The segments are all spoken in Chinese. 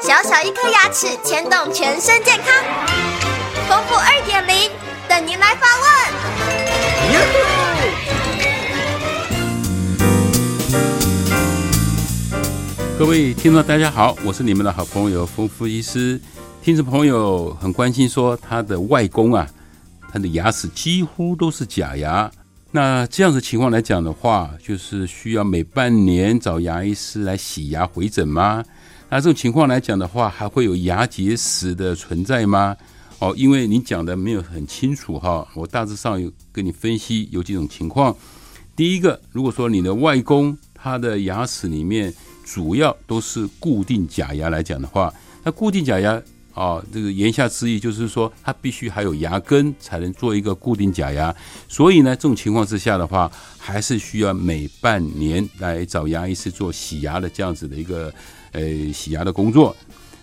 小小一颗牙齿牵动全身健康，丰富二点零等您来发问。各位听众，大家好，我是你们的好朋友丰富医师。听众朋友很关心，说他的外公啊，他的牙齿几乎都是假牙。那这样子情况来讲的话，就是需要每半年找牙医师来洗牙回诊吗？那这种情况来讲的话，还会有牙结石的存在吗？哦，因为你讲的没有很清楚哈，我大致上有跟你分析有几种情况。第一个，如果说你的外公他的牙齿里面主要都是固定假牙来讲的话，那固定假牙。啊，这个言下之意就是说，它必须还有牙根才能做一个固定假牙。所以呢，这种情况之下的话，还是需要每半年来找牙医师做洗牙的这样子的一个呃洗牙的工作。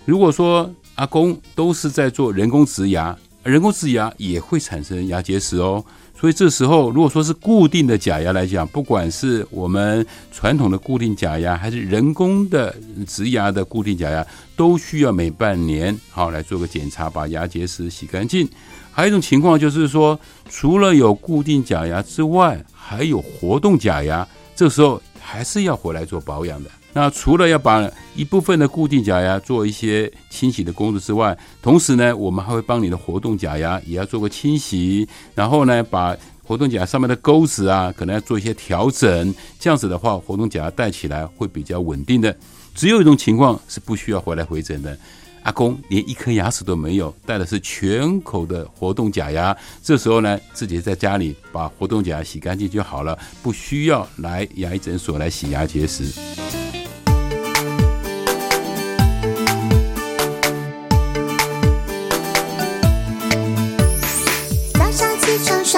如果说阿公都是在做人工植牙，人工植牙也会产生牙结石哦。所以这时候，如果说是固定的假牙来讲，不管是我们传统的固定假牙，还是人工的植牙的固定假牙，都需要每半年好来做个检查，把牙结石洗干净。还有一种情况就是说，除了有固定假牙之外，还有活动假牙，这时候还是要回来做保养的。那除了要把一部分的固定假牙做一些清洗的工作之外，同时呢，我们还会帮你的活动假牙也要做个清洗，然后呢，把活动假牙上面的钩子啊，可能要做一些调整。这样子的话，活动假牙戴起来会比较稳定的。只有一种情况是不需要回来回诊的，阿公连一颗牙齿都没有，戴的是全口的活动假牙。这时候呢，自己在家里把活动假牙洗干净就好了，不需要来牙医诊所来洗牙结石。